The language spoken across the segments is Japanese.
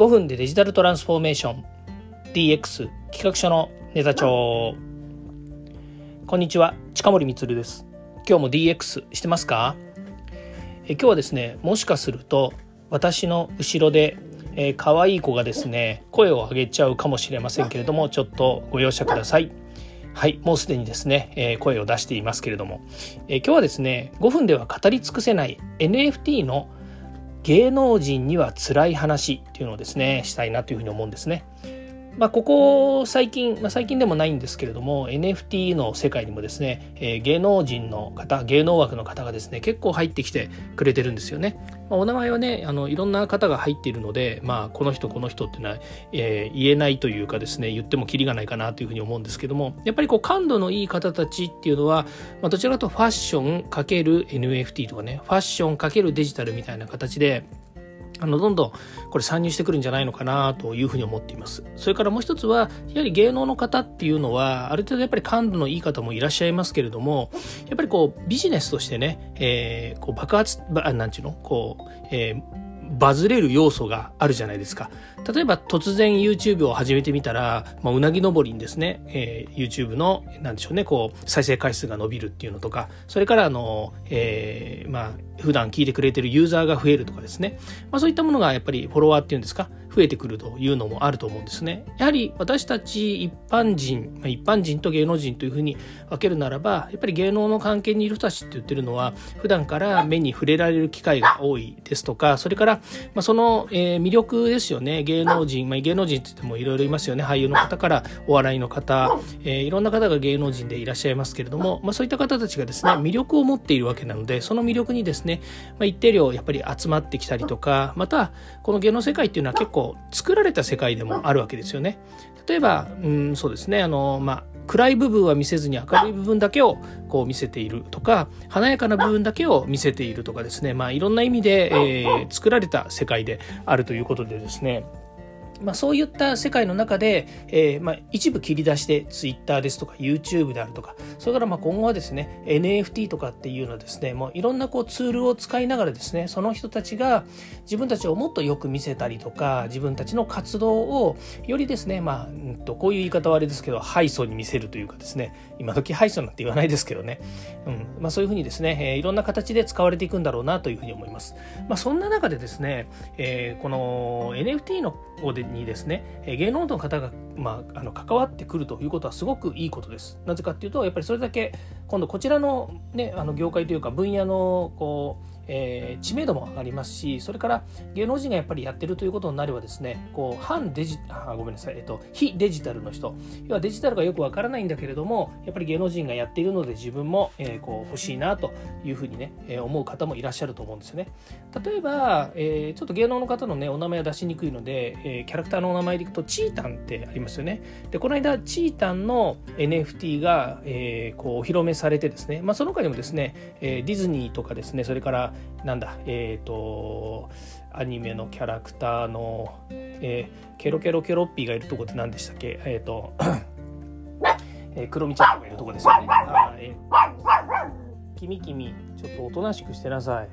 5分でデジタルトランスフォーメーション。DX 企画書のネタ帳。こんにちは近森光です。今日も DX してますか？え今日はですねもしかすると私の後ろでえー、可愛い子がですね声を上げちゃうかもしれませんけれどもちょっとご容赦ください。はいもうすでにですね、えー、声を出していますけれども、えー、今日はですね5分では語り尽くせない NFT の芸能人には辛い話っていうのをですねしたいなというふうに思うんですね。まあ、ここ最近、まあ、最近でもないんですけれども NFT の世界にもですね、えー、芸能人の方芸能枠の方がですね結構入ってきてくれてるんですよね。まあ、お名前はねあのいろんな方が入っているので、まあ、この人この人っていうのは、えー、言えないというかですね言ってもきりがないかなというふうに思うんですけどもやっぱりこう感度のいい方たちっていうのは、まあ、どちらかとファッション ×NFT とかねファッション×デジタルみたいな形であのどんどんこれ参入してくるんじゃないのかなというふうに思っています。それからもう一つはやはり芸能の方っていうのはある程度やっぱり感度のいい方もいらっしゃいますけれどもやっぱりこうビジネスとしてね、えー、こう爆発なんちゅうのこう、えーバズれる要素があるじゃないですか。例えば突然 YouTube を始めてみたら、まあ、うなぎ登りにですね、えー、YouTube の、なんでしょうね、こう、再生回数が伸びるっていうのとか、それからあの、えー、まあ、普段聞いてくれてるユーザーが増えるとかですね。まあ、そういったものがやっぱりフォロワーっていうんですか、増えてくるというのもあると思うんですね。やはり私たち一般人、まあ、一般人と芸能人というふうに分けるならば、やっぱり芸能の関係にいる人たちって言ってるのは、普段から目に触れられる機会が多いですとか、それから、まあ、その、えー、魅力ですよね。芸能人、まあ、芸能人って言ってもいろいろいますよね。俳優の方からお笑いの方、えー、いろんな方が芸能人でいらっしゃいますけれども、まあ、そういった方たちがですね、魅力を持っているわけなので、その魅力にですね、まあ、一定量やっぱり集まってきたりとか、また、この芸能世界っていうのは結構作られた世界でもあるわけですよね。例えば、うん、そうですね、あの、まあ、暗い部分は見せずに明るい部分だけをこう見せているとか華やかな部分だけを見せているとかですね。まあいろんな意味で、えー、作られた世界であるということでですね。まあ、そういった世界の中で、えーまあ、一部切り出して Twitter ですとか YouTube であるとかそれからまあ今後はですね NFT とかっていうのはですねもういろんなこうツールを使いながらですねその人たちが自分たちをもっとよく見せたりとか自分たちの活動をよりですねまあ、うんとこういう言い方はあれですけど敗訴に見せるというかですね今時敗訴なんて言わないですけどね、うんまあ、そういうふうにですね、えー、いろんな形で使われていくんだろうなというふうに思います。まあ、そんな中でですね、えー、この NFT の方でにですね芸能人の方が、まあ、あの関わってくるということはすごくいいことです。なぜかっていうとやっぱりそれだけ今度こちらの,、ね、あの業界というか分野のこうえー、知名度も上がりますしそれから芸能人がやっぱりやってるということになればですねこう反デジあごめんなさい、えっと、非デジタルの人。要はデジタルがよくわからないんだけれどもやっぱり芸能人がやっているので自分も、えー、こう欲しいなというふうにね、えー、思う方もいらっしゃると思うんですよね。例えば、えー、ちょっと芸能の方のねお名前は出しにくいので、えー、キャラクターのお名前でいくとチータンってありますよね。でこの間チータンの NFT が、えー、こうお披露目されてですね、まあ、その他にもですね、えー、ディズニーとかですねそれからなんだえっ、ー、とアニメのキャラクターの、えー、ケロケロケロッピーがいるとこって何でしたっけ？えっ、ー、とえー、クロミちゃんがいるとこですよね。あえー、君君ちょっとおとなしくしてなさい。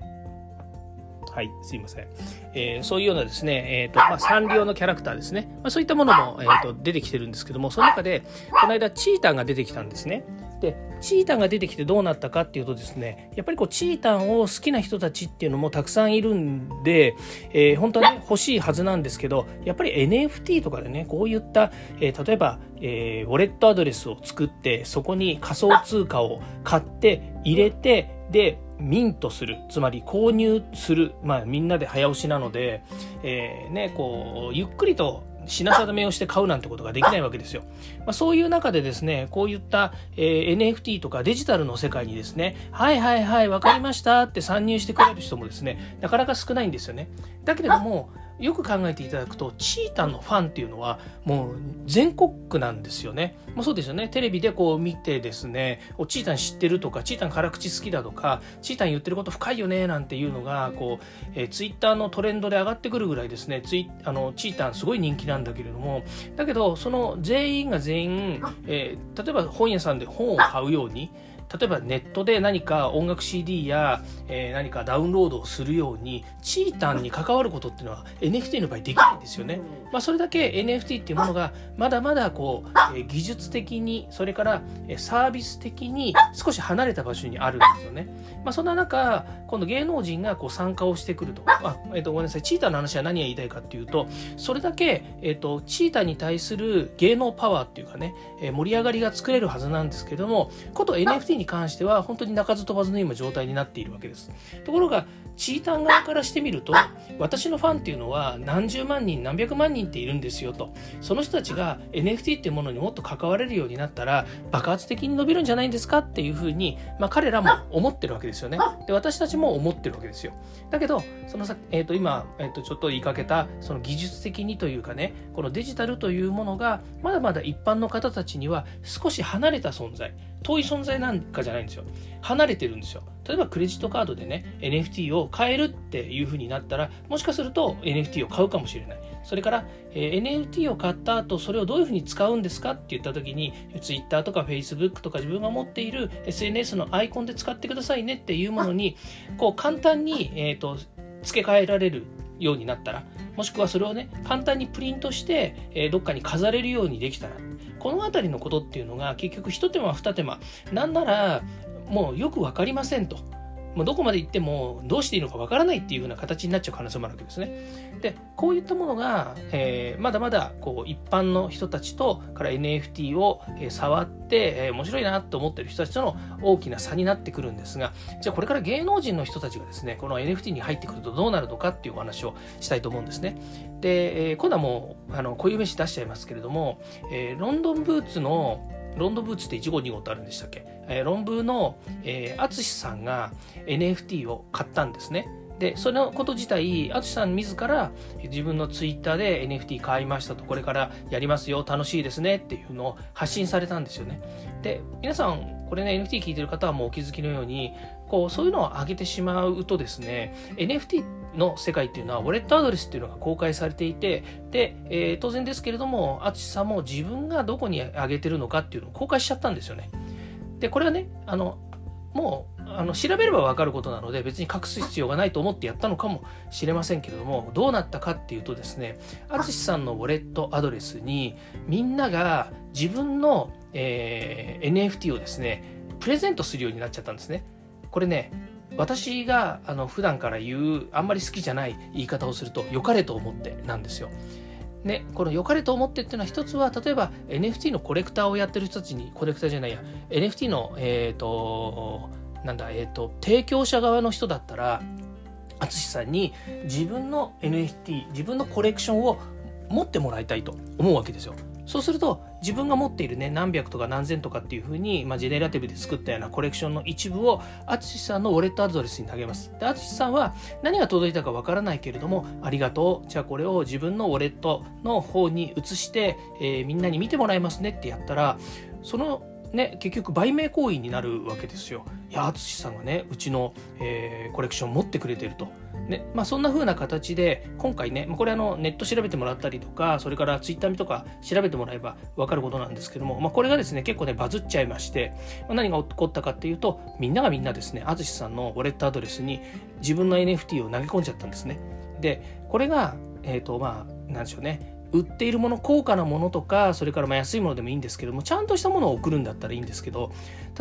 はい、すいません。えー、そういうようなですね、えっ、ー、と、まあ、サンリオのキャラクターですね。まあ、そういったものも、えっ、ー、と、出てきてるんですけども、その中で、この間、チータンが出てきたんですね。チータンが出てきてどうなったかっていうとですねやっぱりこうチータンを好きな人たちっていうのもたくさんいるんで、えー、本当はね欲しいはずなんですけどやっぱり NFT とかでねこういった、えー、例えば、えー、ウォレットアドレスを作ってそこに仮想通貨を買って入れてでミントするつまり購入するまあみんなで早押しなので、えー、ねこうゆっくりと品定めをして買うなんてことができないわけですよ。まあ、そういう中でですね、こういった、えー、NFT とかデジタルの世界にですね、はいはいはい、わかりましたって参入してくれる人もですね、なかなか少ないんですよね。だけれども、よく考えていただくとチータンのファンっていうのはもう全国区なんですよね。まあ、そうですよね。テレビでこう見てですね、おチータン知ってるとか、チータン辛口好きだとか、チータン言ってること深いよねなんていうのがこう、えー、ツイッターのトレンドで上がってくるぐらいですね、ツイあのチータンすごい人気なんだけれども、だけどその全員が全員、えー、例えば本屋さんで本を買うように、例えばネットで何か音楽 CD や、えー、何かダウンロードをするようにチータンに関わることっていうのは NFT の場合できないんですよね。まあ、それだけ NFT っていうものがまだまだこう、えー、技術的にそれからサービス的に少し離れた場所にあるんですよね。まあ、そんな中今度芸能人がこう参加をしてくるとあ、えー、とごめんなさいチーターの話は何が言いたいかっていうとそれだけ、えーと、チーターに対する芸能パワーっていうかね、えー、盛り上がりが作れるはずなんですけどもこと NFT に関しては本当に鳴かず飛ばずの今状態になっているわけです。ところがチータン側からしてみると私のファンっていうのは何十万人何百万人っているんですよと。その人たちが NFT っていうものにもっと関われるようになったら爆発的に伸びるんじゃないんですかっていうふうに、まあ、彼らも思ってるわけですよね。で私たちも思ってるわけですよ。だけどそのさ、えー、と今、えー、とちょっと言いかけたその技術的にというかねこのデジタルというものがまだまだ一般の方たちには少し離れた存在遠い存在なんかじゃないんですよ。離れてるんですよ。例えばクレジットカードでね NFT を買えるっていう風になったらもしかすると NFT を買うかもしれない。それから、えー、NFT を買った後それをどういうふうに使うんですかって言った時に Twitter とか Facebook とか自分が持っている SNS のアイコンで使ってくださいねっていうものにこう簡単に、えーと、付け替えられるようになったらもしくはそれをね簡単にプリントして、えー、どっかに飾れるようにできたらこの辺りのことっていうのが結局一手間二手間。なんならもうよく分かりませんと。もうどこまで行ってもどうしていいのかわからないっていう風な形になっちゃう可能性もあるわけですね。で、こういったものが、えー、まだまだこう一般の人たちとから NFT を触って、えー、面白いなと思ってる人たちとの大きな差になってくるんですが、じゃあこれから芸能人の人たちがですね、この NFT に入ってくるとどうなるのかっていうお話をしたいと思うんですね。で、えー、今度はもう、あの、固有名詞出しちゃいますけれども、え、ロンドンブーツのロンドブーツって1号2号ってあるんでしたっけ、えー、論文の淳、えー、さんが NFT を買ったんですね。で、そのこと自体、淳さん自ら自分のツイッターで NFT 買いましたと、これからやりますよ、楽しいですねっていうのを発信されたんですよね。で、皆さん、これね、NFT 聞いてる方はもうお気づきのように、こう、そういうのを上げてしまうとですね、NFT の世界っていうのは、ウォレットアドレスっていうのが公開されていて、で、えー、当然ですけれども、淳さんも自分がどこに上げてるのかっていうのを公開しちゃったんですよね。で、これはね、あの、もうあの調べれば分かることなので別に隠す必要がないと思ってやったのかもしれませんけれどもどうなったかっていうとですね淳さんのウォレットアドレスにみんなが自分の、えー、NFT をですねプレゼントするようになっちゃったんですね。これね私があの普段から言うあんまり好きじゃない言い方をすると良かれと思ってなんですよ。ね、この良かれと思ってっていうのは一つは例えば NFT のコレクターをやってる人たちにコレクターじゃないや NFT のえっ、ー、となんだえっ、ー、と提供者側の人だったら淳さんに自分の NFT 自分のコレクションを持ってもらいたいと思うわけですよ。そうすると自分が持っているね何百とか何千とかっていうふうに、まあ、ジェネラティブで作ったようなコレクションの一部を淳さんのウォレットアドレスに投げます。で淳さんは何が届いたかわからないけれどもありがとうじゃあこれを自分のウォレットの方に移して、えー、みんなに見てもらいますねってやったらそのね、結局売名行為になるわけですよ。いや淳さんがねうちの、えー、コレクション持ってくれてると。ねまあ、そんな風な形で今回ねこれあのネット調べてもらったりとかそれからツイッター見とか調べてもらえば分かることなんですけども、まあ、これがですね結構ねバズっちゃいまして、まあ、何が起こったかっていうとみんながみんなですね淳さんのウォレットアドレスに自分の NFT を投げ込んじゃったんですね。でこれがえっ、ー、とまあなんでしょうね売っているもの高価なものとかそれからま安いものでもいいんですけどもちゃんとしたものを送るんだったらいいんですけど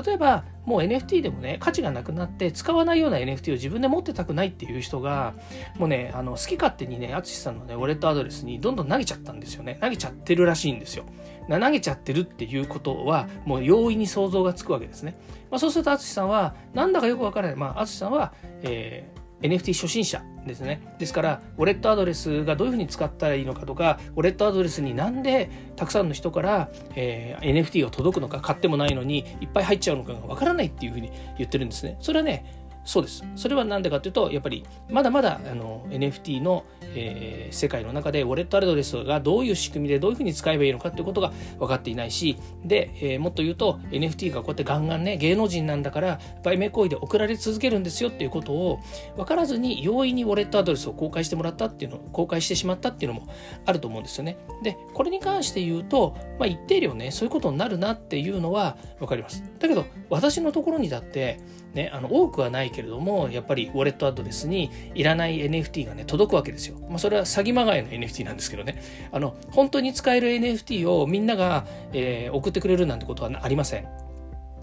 例えばもう NFT でもね価値がなくなって使わないような NFT を自分で持ってたくないっていう人がもうねあの好き勝手にね淳さんのねウォレットアドレスにどんどん投げちゃったんですよね。投げちゃってるらしいんですよ。投げちゃってるっていうことはもう容易に想像がつくわけですね、まあ、そうすると淳さんはなんだかよくわからない。まあ淳さんは、えー NFT 初心者ですね。ですから、ウォレットアドレスがどういうふうに使ったらいいのかとか、ウォレットアドレスになんでたくさんの人から、えー、NFT が届くのか、買ってもないのにいっぱい入っちゃうのかがわからないっていうふうに言ってるんですね。それはね、そうですそれは何でかというとやっぱりまだまだあの NFT の、えー、世界の中でウォレットアドレスがどういう仕組みでどういうふうに使えばいいのかということが分かっていないしで、えー、もっと言うと NFT がこうやってガンガンね芸能人なんだから売名行為で送られ続けるんですよっていうことを分からずに容易にウォレットアドレスを公開してもらったっていうの公開してしまったっていうのもあると思うんですよね。でこれに関して言うと、まあ、一定量ねそういうことになるなっていうのは分かります。だけど私のところにだってね、あの多くはないけれどもやっぱりウォレットアドレスにいらない NFT がね届くわけですよ。まあ、それは詐欺まがいの NFT なんですけどねあの本当に使える NFT をみんなが、えー、送ってくれるなんてことはありません。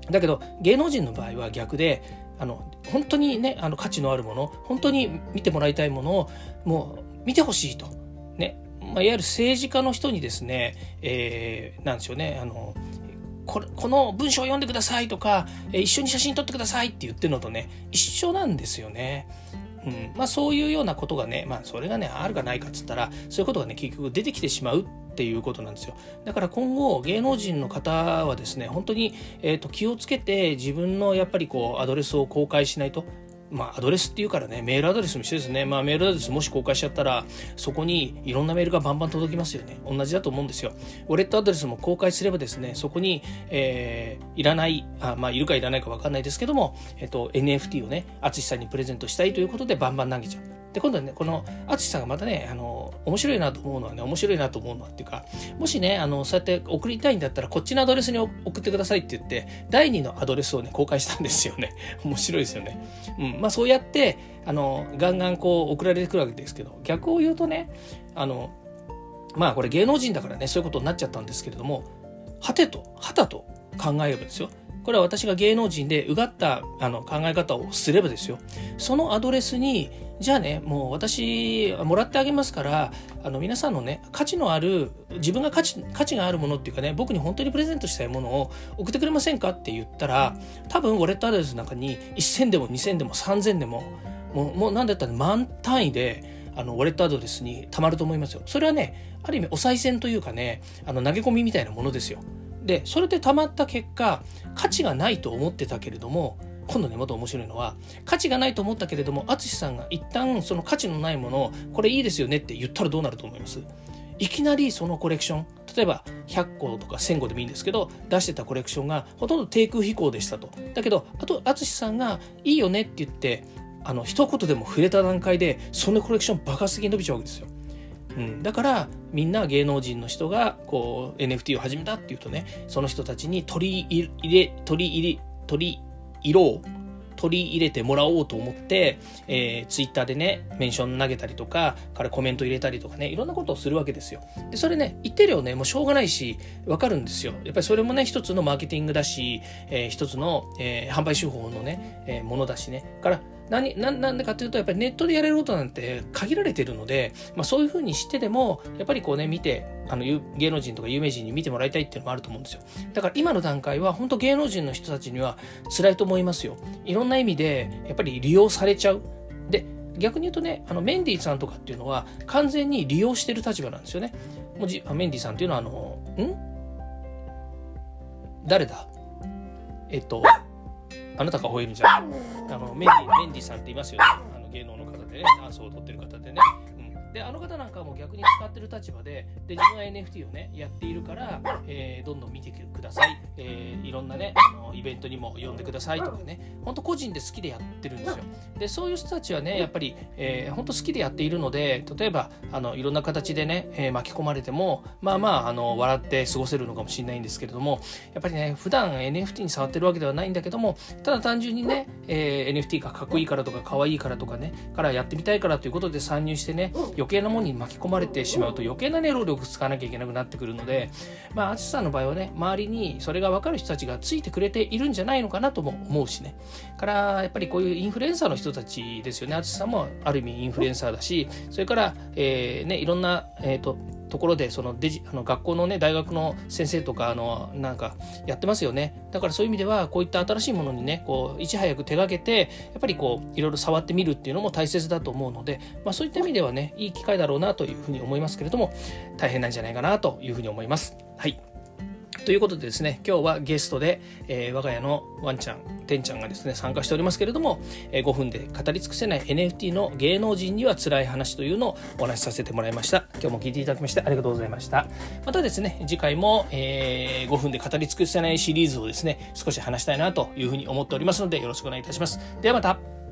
だけど芸能人の場合は逆であの本当にねあの価値のあるもの本当に見てもらいたいものをもう見てほしいと。ねまあ、いわゆる政治家の人にですね、えー、なんでしょうねあのこれこの文章を読んでくださいとか、え一緒に写真撮ってくださいって言ってるのとね一緒なんですよね。うんまあ、そういうようなことがね、まあ、それがねあるかないかっつったらそういうことがね結局出てきてしまうっていうことなんですよだから今後芸能人の方はですね本当に、えーと気をつけて自分のやっぱりこうアドレスを公開しないとまあ、アドレスっていうからね、メールアドレスも一緒ですね。まあ、メールアドレスもし公開しちゃったら、そこにいろんなメールがバンバン届きますよね。同じだと思うんですよ。ウォレットアドレスも公開すればですね、そこに、えー、いらない、あまあ、いるかいらないかわかんないですけども、えっと、NFT をね、淳さんにプレゼントしたいということで、バンバン投げちゃう。で今度はねこの淳さんがまたねあの面白いなと思うのはね面白いなと思うのはっていうかもしねあのそうやって送りたいんだったらこっちのアドレスに送ってくださいって言って第2のアドレスをね公開したんですよね。面白いですよね、うん。まあ、そうやってあのガンガンこう送られてくるわけですけど逆を言うとねあのまあこれ芸能人だからねそういうことになっちゃったんですけれどもはてとはたと考えればですよ。これは私が芸能人でうがったあの考え方をすればですよ。そのアドレスにじゃあねもう私もらってあげますからあの皆さんのね価値のある自分が価値価値があるものっていうかね僕に本当にプレゼントしたいものを送ってくれませんかって言ったら多分ウォレットアドレスの中に1000でも2000でも3000でももうもう何だったら満単位であのウォレットアドレスにたまると思いますよ。それはねある意味お賽銭というかねあの投げ込みみたいなものですよ。でそれでたまった結果価値がないと思ってたけれども今度ねもっと面白いのは価値がないと思ったけれども淳さんが一旦その価値のないものをこれいいですよねって言ったらどうなると思います？いきなりそのコレクション例えば100個とか1000個でもいいんですけど出してたコレクションがほとんど低空飛行でしたと。だけどあと淳さんがいいよねって言ってあの一言でも触れた段階でそのコレクション爆発的に伸びちゃうわけですよ。うん、だからみんな芸能人の人がこう NFT を始めたっていうとねその人たちに取り入れ取り入れ取り色を取り入れてもらおうと思って、えー、ツイッターでね、メンション投げたりとか、からコメント入れたりとかね、いろんなことをするわけですよ。で、それね、言ってるよね、もうしょうがないし、わかるんですよ。やっぱりそれもね、一つのマーケティングだし、えー、一つの、えー、販売手法のね、えー、ものだしね。から何ななんでかというとやっぱりネットでやれることなんて限られてるので、まあ、そういうふうにしてでもやっぱりこうね見てあの芸能人とか有名人に見てもらいたいっていうのもあると思うんですよ。だから今の段階は本当芸能人の人たちには辛いと思いますよ。いろんな意味でやっぱり利用されちゃう。で逆に言うとねあのメンディーさんとかっていうのは完全に利用してる立場なんですよね。もうじメンディーさんっていうのはあのん？誰だ？えっとあなたが吠えるんじゃん。あのメンディメンディさんっていますよね。あの芸能の方でね。ダンスを踊ってる方でね、うん、であの方なんかも逆に使ってる立場でで自分は NFT をねやっているから、えー、どんどん見てください、えー、いろんなねあのイベントにも呼んでくださいとかね。本当個人で好きでやってるんですよ。でそういう人たちはねやっぱり、えー、本当好きでやっているので例えばあのいろんな形でね、えー、巻き込まれてもまあまああの笑って過ごせるのかもしれないんですけれどもやっぱりね普段 NFT に触ってるわけではないんだけどもただ単純にね、えー、NFT がかっこいいからとか可愛いからとかねからやってみたいからということで参入してね余計なものに巻き込まれてしまうと余計なね労力使わなきゃいけなくなってくるのでまあ淳さんの場合はね周りにそれが分かる人たちがついてくれているんじゃないのかなとも思うしね。からやっぱりこういうインフルエンサーの人たちですよね。淳さんもある意味インフルエンサーだしそれから、えーね、いろんな、えーとところでそのデジあの学校のね大学の先生とかあのなんかやってますよね。だからそういう意味ではこういった新しいものにねこういち早く手がけてやっぱりこういろいろ触ってみるっていうのも大切だと思うので、まあ、そういった意味ではねいい機会だろうなというふうに思いますけれども大変なんじゃないかなというふうに思います。はい。ということでですね今日はゲストで、えー、我が家のワンちゃんてんちゃんがですね参加しておりますけれども、えー、5分で語り尽くせない NFT の芸能人には辛い話というのをお話しさせてもらいました。今日も聞いていただきましてありがとうございました。またですね次回も、えー、5分で語り尽くせないシリーズをですね少し話したいなというふうに思っておりますのでよろしくお願いいたします。ではまた。